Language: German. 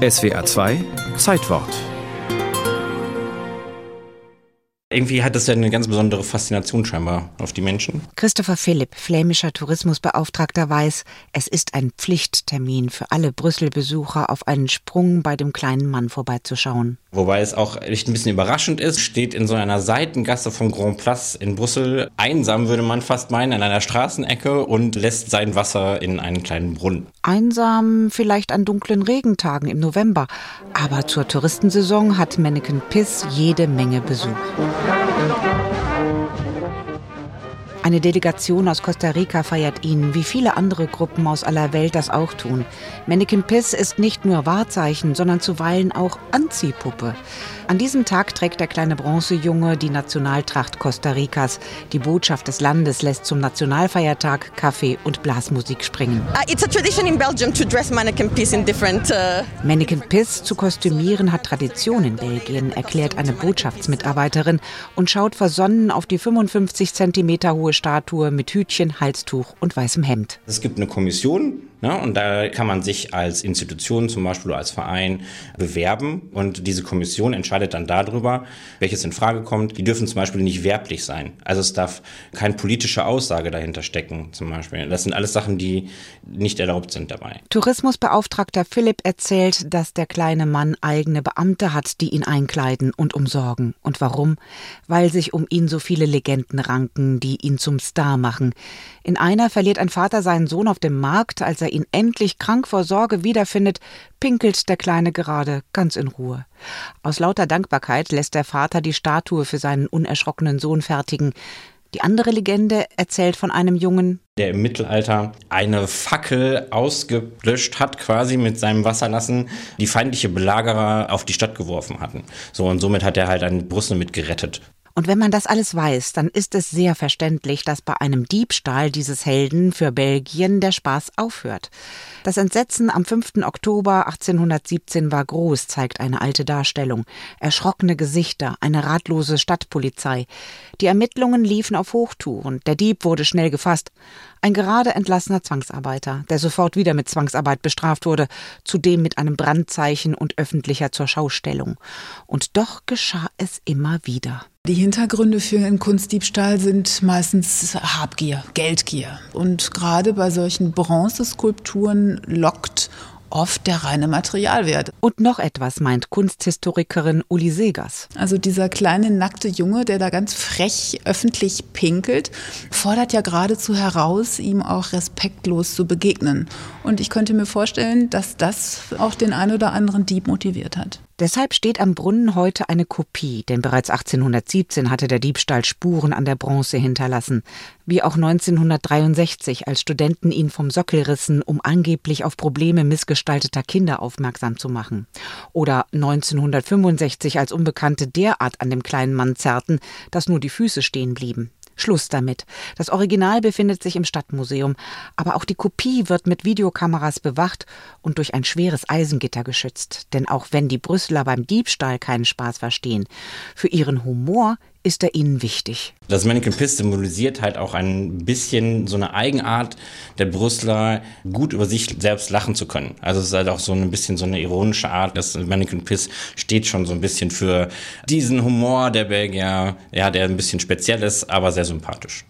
SWA 2 Zeitwort Irgendwie hat das ja eine ganz besondere Faszination scheinbar auf die Menschen. Christopher Philipp, flämischer Tourismusbeauftragter, weiß, es ist ein Pflichttermin für alle Brüssel-Besucher, auf einen Sprung bei dem kleinen Mann vorbeizuschauen. Wobei es auch echt ein bisschen überraschend ist, steht in so einer Seitengasse vom Grand Place in Brüssel, einsam würde man fast meinen, an einer Straßenecke und lässt sein Wasser in einen kleinen Brunnen. Einsam vielleicht an dunklen Regentagen im November, aber zur Touristensaison hat Mannequin Piss jede Menge Besuch. Eine Delegation aus Costa Rica feiert ihn, wie viele andere Gruppen aus aller Welt das auch tun. Mannequin Piss ist nicht nur Wahrzeichen, sondern zuweilen auch Anziehpuppe. An diesem Tag trägt der kleine Bronzejunge die Nationaltracht Costa Ricas. Die Botschaft des Landes lässt zum Nationalfeiertag Kaffee und Blasmusik springen. Uh, it's a tradition in Belgium to dress mannequin piss in different. Uh mannequin piss zu kostümieren hat Tradition in Belgien, erklärt eine Botschaftsmitarbeiterin und schaut versonnen auf die 55 Zentimeter hohe Statue mit Hütchen, Halstuch und weißem Hemd. Es gibt eine Kommission, Ne? Und da kann man sich als Institution, zum Beispiel als Verein, bewerben. Und diese Kommission entscheidet dann darüber, welches in Frage kommt. Die dürfen zum Beispiel nicht werblich sein. Also es darf keine politische Aussage dahinter stecken, zum Beispiel. Das sind alles Sachen, die nicht erlaubt sind dabei. Tourismusbeauftragter Philipp erzählt, dass der kleine Mann eigene Beamte hat, die ihn einkleiden und umsorgen. Und warum? Weil sich um ihn so viele Legenden ranken, die ihn zum Star machen. In einer verliert ein Vater seinen Sohn auf dem Markt, als er ihn endlich krank vor Sorge wiederfindet, pinkelt der Kleine gerade ganz in Ruhe. Aus lauter Dankbarkeit lässt der Vater die Statue für seinen unerschrockenen Sohn fertigen. Die andere Legende erzählt von einem Jungen, der im Mittelalter eine Fackel ausgelöscht hat, quasi mit seinem Wasserlassen die feindliche Belagerer auf die Stadt geworfen hatten. So und somit hat er halt einen Brüssel mit gerettet. Und wenn man das alles weiß, dann ist es sehr verständlich, dass bei einem Diebstahl dieses Helden für Belgien der Spaß aufhört. Das Entsetzen am 5. Oktober 1817 war groß, zeigt eine alte Darstellung. Erschrockene Gesichter, eine ratlose Stadtpolizei. Die Ermittlungen liefen auf Hochtouren. Der Dieb wurde schnell gefasst. Ein gerade entlassener Zwangsarbeiter, der sofort wieder mit Zwangsarbeit bestraft wurde, zudem mit einem Brandzeichen und öffentlicher Zurschaustellung. Und doch geschah es immer wieder. Die Hintergründe für einen Kunstdiebstahl sind meistens Habgier, Geldgier. Und gerade bei solchen Bronzeskulpturen lockt oft der reine Materialwert. Und noch etwas meint Kunsthistorikerin Uli Segers. Also dieser kleine nackte Junge, der da ganz frech öffentlich pinkelt, fordert ja geradezu heraus, ihm auch respektlos zu begegnen. Und ich könnte mir vorstellen, dass das auch den ein oder anderen Dieb motiviert hat. Deshalb steht am Brunnen heute eine Kopie, denn bereits 1817 hatte der Diebstahl Spuren an der Bronze hinterlassen, wie auch 1963, als Studenten ihn vom Sockel rissen, um angeblich auf Probleme missgestalteter Kinder aufmerksam zu machen. Oder 1965, als Unbekannte derart an dem kleinen Mann zerrten, dass nur die Füße stehen blieben. Schluss damit. Das Original befindet sich im Stadtmuseum, aber auch die Kopie wird mit Videokameras bewacht und durch ein schweres Eisengitter geschützt. Denn auch wenn die Brüsseler beim Diebstahl keinen Spaß verstehen, für ihren Humor ist er ihnen wichtig. Das Mannequin Piss symbolisiert halt auch ein bisschen so eine Eigenart der Brüsseler, gut über sich selbst lachen zu können. Also es ist halt auch so ein bisschen so eine ironische Art. Das Mannequin Piss steht schon so ein bisschen für diesen Humor der Belgier, ja, der ein bisschen speziell ist, aber sehr sympathisch.